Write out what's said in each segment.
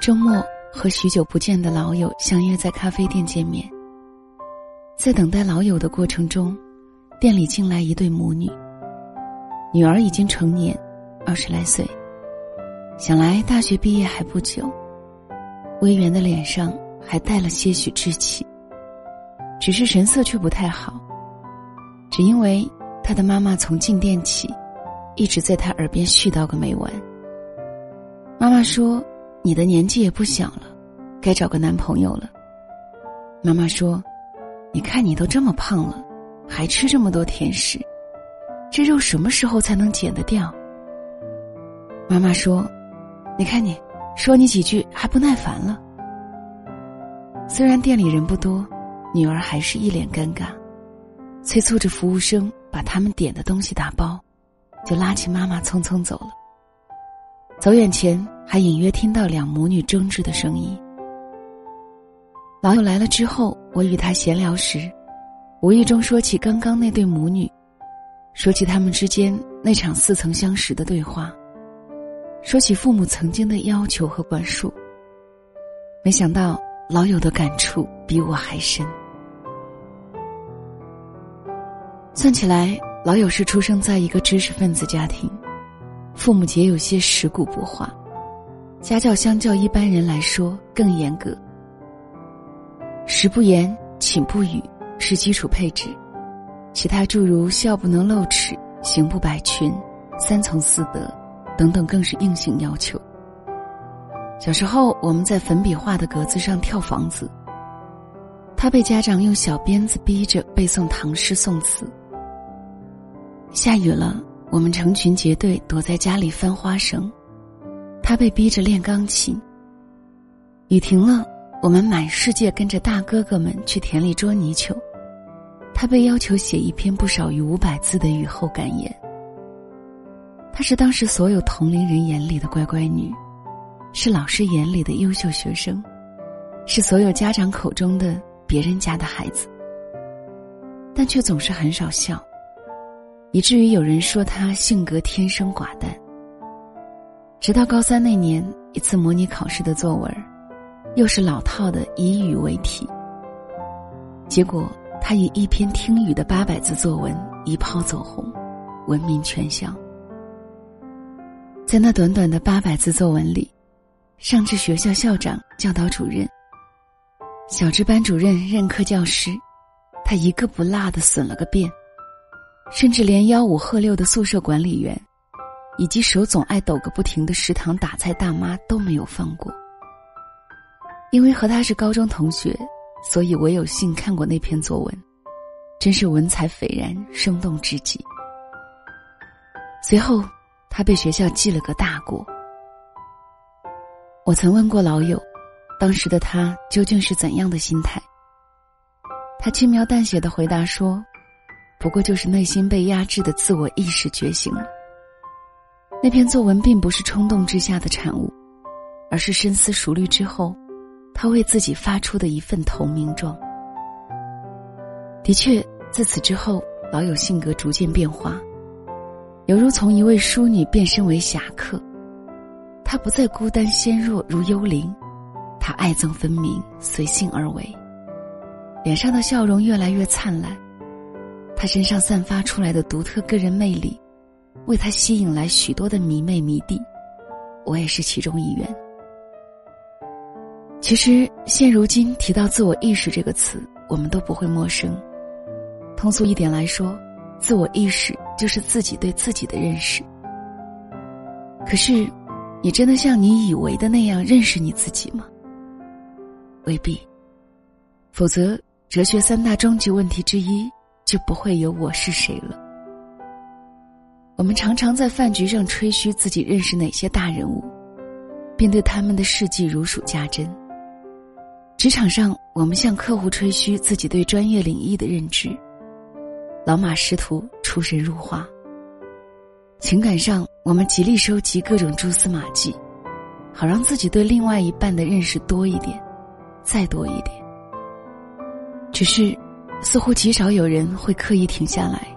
周末和许久不见的老友相约在咖啡店见面。在等待老友的过程中，店里进来一对母女。女儿已经成年，二十来岁，想来大学毕业还不久。微圆的脸上还带了些许稚气，只是神色却不太好。只因为他的妈妈从进店起，一直在他耳边絮叨个没完。妈妈说：“你的年纪也不小了，该找个男朋友了。”妈妈说。你看，你都这么胖了，还吃这么多甜食，这肉什么时候才能减得掉？妈妈说：“你看你，说你几句还不耐烦了。”虽然店里人不多，女儿还是一脸尴尬，催促着服务生把他们点的东西打包，就拉起妈妈匆匆走了。走远前，还隐约听到两母女争执的声音。老友来了之后，我与他闲聊时，无意中说起刚刚那对母女，说起他们之间那场似曾相识的对话，说起父母曾经的要求和管束。没想到老友的感触比我还深。算起来，老友是出生在一个知识分子家庭，父母皆有些食古不化，家教相较一般人来说更严格。食不言，寝不语是基础配置，其他诸如笑不能露齿、行不摆裙、三从四德等等更是硬性要求。小时候，我们在粉笔画的格子上跳房子，他被家长用小鞭子逼着背诵唐诗宋词。下雨了，我们成群结队躲在家里翻花绳，他被逼着练钢琴。雨停了。我们满世界跟着大哥哥们去田里捉泥鳅，他被要求写一篇不少于五百字的雨后感言。她是当时所有同龄人眼里的乖乖女，是老师眼里的优秀学生，是所有家长口中的别人家的孩子。但却总是很少笑，以至于有人说她性格天生寡淡。直到高三那年一次模拟考试的作文。又是老套的以语为题，结果他以一篇听雨的八百字作文一炮走红，闻名全校。在那短短的八百字作文里，上至学校校长、教导主任，小至班主任、任课教师，他一个不落的损了个遍，甚至连吆五喝六的宿舍管理员，以及手总爱抖个不停的食堂打菜大妈都没有放过。因为和他是高中同学，所以我有幸看过那篇作文，真是文采斐然，生动至极。随后，他被学校记了个大过。我曾问过老友，当时的他究竟是怎样的心态？他轻描淡写的回答说：“不过就是内心被压制的自我意识觉醒了。那篇作文并不是冲动之下的产物，而是深思熟虑之后。”他为自己发出的一份投名状。的确，自此之后，老友性格逐渐变化，犹如从一位淑女变身为侠客。他不再孤单纤弱如幽灵，他爱憎分明，随性而为，脸上的笑容越来越灿烂。他身上散发出来的独特个人魅力，为他吸引来许多的迷妹迷弟，我也是其中一员。其实，现如今提到“自我意识”这个词，我们都不会陌生。通俗一点来说，自我意识就是自己对自己的认识。可是，你真的像你以为的那样认识你自己吗？未必。否则，哲学三大终极问题之一就不会有“我是谁”了。我们常常在饭局上吹嘘自己认识哪些大人物，并对他们的事迹如数家珍。职场上，我们向客户吹嘘自己对专业领域的认知，老马识途，出神入化。情感上，我们极力收集各种蛛丝马迹，好让自己对另外一半的认识多一点，再多一点。只是，似乎极少有人会刻意停下来，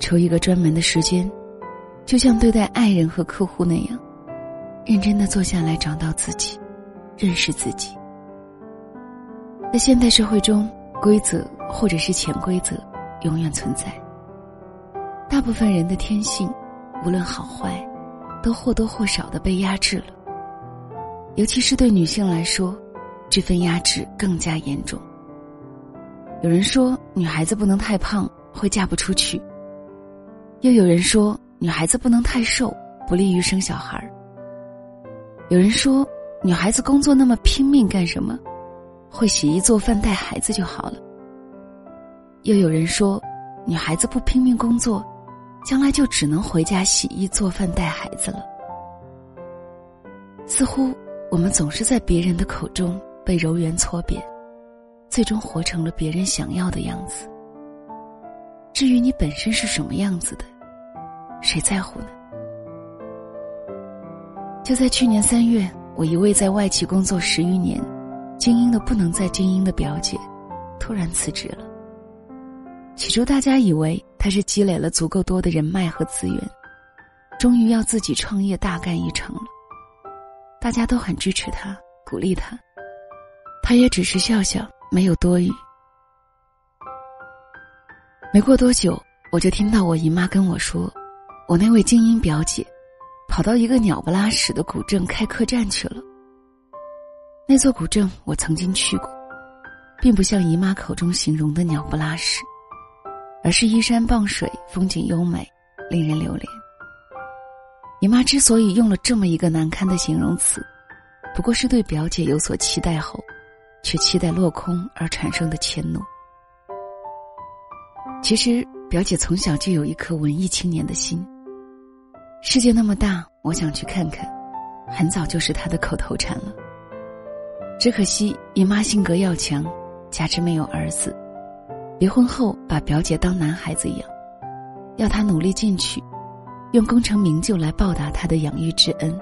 抽一个专门的时间，就像对待爱人和客户那样，认真的坐下来找到自己。认识自己。在现代社会中，规则或者是潜规则永远存在。大部分人的天性，无论好坏，都或多或少的被压制了。尤其是对女性来说，这份压制更加严重。有人说，女孩子不能太胖，会嫁不出去；又有人说，女孩子不能太瘦，不利于生小孩儿。有人说，女孩子工作那么拼命干什么？会洗衣做饭带孩子就好了。又有人说，女孩子不拼命工作，将来就只能回家洗衣做饭带孩子了。似乎我们总是在别人的口中被柔圆搓扁，最终活成了别人想要的样子。至于你本身是什么样子的，谁在乎呢？就在去年三月，我一位在外企工作十余年。精英的不能再精英的表姐，突然辞职了。起初大家以为她是积累了足够多的人脉和资源，终于要自己创业大干一场了。大家都很支持她，鼓励她，她也只是笑笑，没有多语。没过多久，我就听到我姨妈跟我说，我那位精英表姐，跑到一个鸟不拉屎的古镇开客栈去了。那座古镇我曾经去过，并不像姨妈口中形容的鸟不拉屎，而是依山傍水，风景优美，令人留恋。姨妈之所以用了这么一个难堪的形容词，不过是对表姐有所期待后，却期待落空而产生的迁怒。其实表姐从小就有一颗文艺青年的心。世界那么大，我想去看看，很早就是她的口头禅了。只可惜姨妈性格要强，加之没有儿子，离婚后把表姐当男孩子养，要她努力进取，用功成名就来报答她的养育之恩。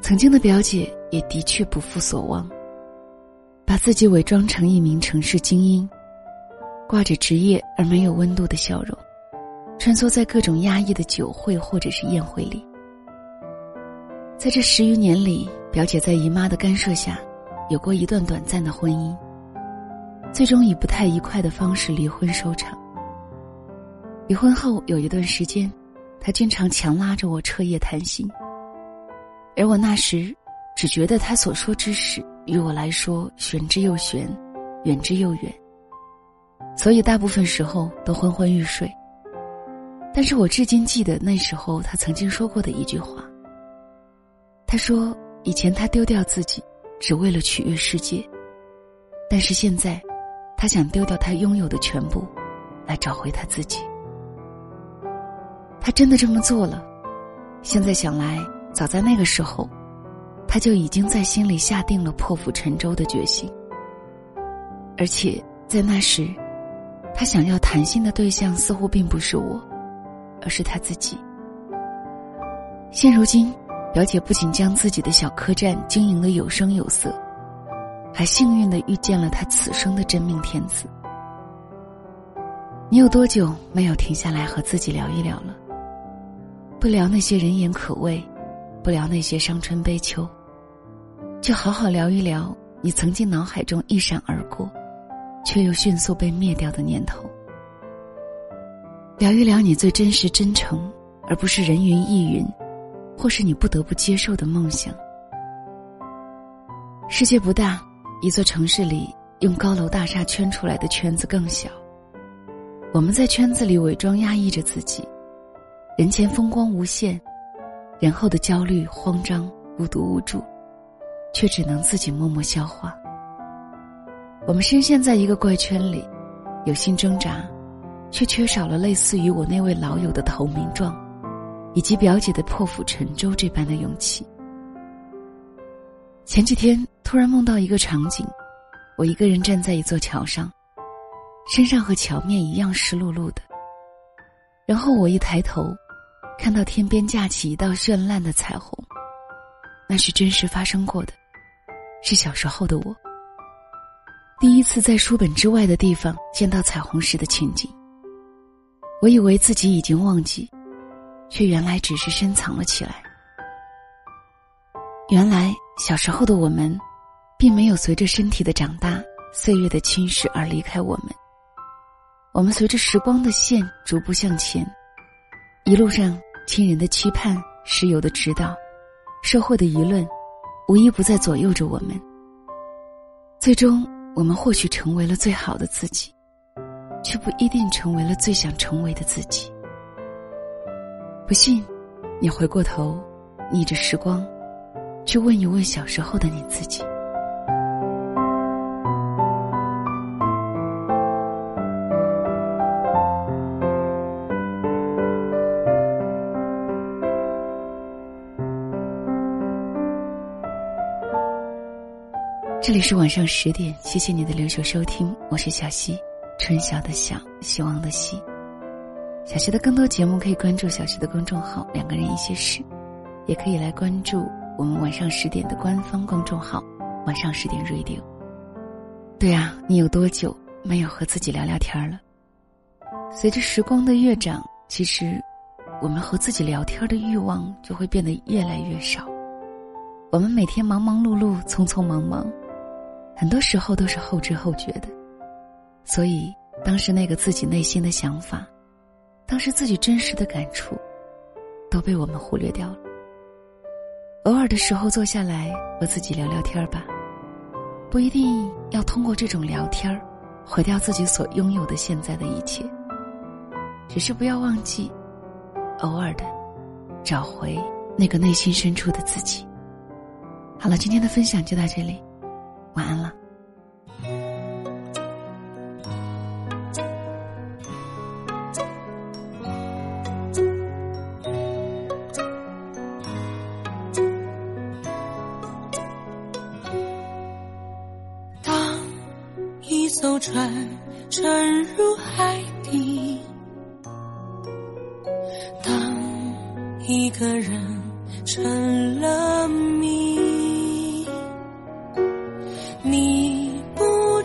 曾经的表姐也的确不负所望，把自己伪装成一名城市精英，挂着职业而没有温度的笑容，穿梭在各种压抑的酒会或者是宴会里。在这十余年里，表姐在姨妈的干涉下，有过一段短暂的婚姻，最终以不太愉快的方式离婚收场。离婚后有一段时间，她经常强拉着我彻夜谈心，而我那时只觉得她所说之事与我来说玄之又玄，远之又远，所以大部分时候都昏昏欲睡。但是我至今记得那时候他曾经说过的一句话。他说：“以前他丢掉自己，只为了取悦世界。但是现在，他想丢掉他拥有的全部，来找回他自己。他真的这么做了。现在想来，早在那个时候，他就已经在心里下定了破釜沉舟的决心。而且在那时，他想要谈心的对象似乎并不是我，而是他自己。现如今。”表姐不仅将自己的小客栈经营的有声有色，还幸运的遇见了她此生的真命天子。你有多久没有停下来和自己聊一聊了？不聊那些人言可畏，不聊那些伤春悲秋，就好好聊一聊你曾经脑海中一闪而过，却又迅速被灭掉的念头。聊一聊你最真实、真诚，而不是人云亦云。或是你不得不接受的梦想。世界不大，一座城市里用高楼大厦圈出来的圈子更小。我们在圈子里伪装压抑着自己，人前风光无限，人后的焦虑、慌张、孤独无助，却只能自己默默消化。我们深陷在一个怪圈里，有心挣扎，却缺少了类似于我那位老友的投名状。以及表姐的破釜沉舟这般的勇气。前几天突然梦到一个场景，我一个人站在一座桥上，身上和桥面一样湿漉漉的。然后我一抬头，看到天边架起一道绚烂的彩虹，那是真实发生过的，是小时候的我第一次在书本之外的地方见到彩虹时的情景。我以为自己已经忘记。却原来只是深藏了起来。原来小时候的我们，并没有随着身体的长大、岁月的侵蚀而离开我们。我们随着时光的线逐步向前，一路上亲人的期盼、室友的指导、社会的舆论，无一不在左右着我们。最终，我们或许成为了最好的自己，却不一定成为了最想成为的自己。不信，你回过头，逆着时光，去问一问小时候的你自己。这里是晚上十点，谢谢你的留守收听，我是小溪，春晓的晓，希望的希。小溪的更多节目可以关注小溪的公众号“两个人一些事”，也可以来关注我们晚上十点的官方公众号“晚上十点 Radio”。对啊，你有多久没有和自己聊聊天了？随着时光的越长，其实我们和自己聊天的欲望就会变得越来越少。我们每天忙忙碌碌，匆匆忙忙。很多时候都是后知后觉的，所以当时那个自己内心的想法，当时自己真实的感触，都被我们忽略掉了。偶尔的时候坐下来和自己聊聊天儿吧，不一定要通过这种聊天儿毁掉自己所拥有的现在的一切，只是不要忘记，偶尔的找回那个内心深处的自己。好了，今天的分享就到这里。晚安了。当一艘船沉入海底，当一个人成了谜。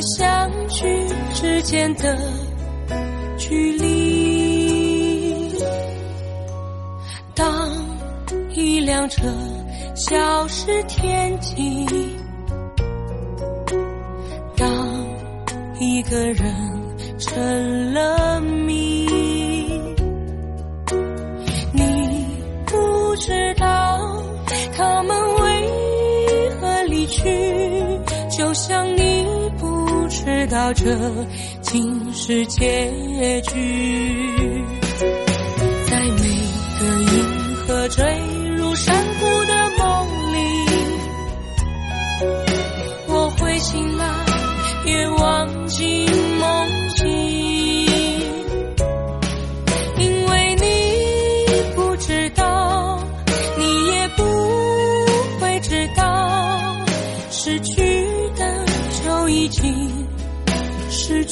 相聚之间的距离。当一辆车消失天际，当一个人成了谜，知道这竟是结局，在每个银河坠入山谷的梦里，我会醒来，也忘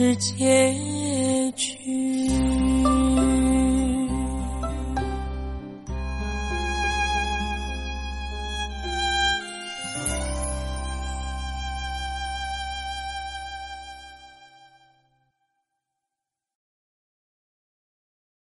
是结局。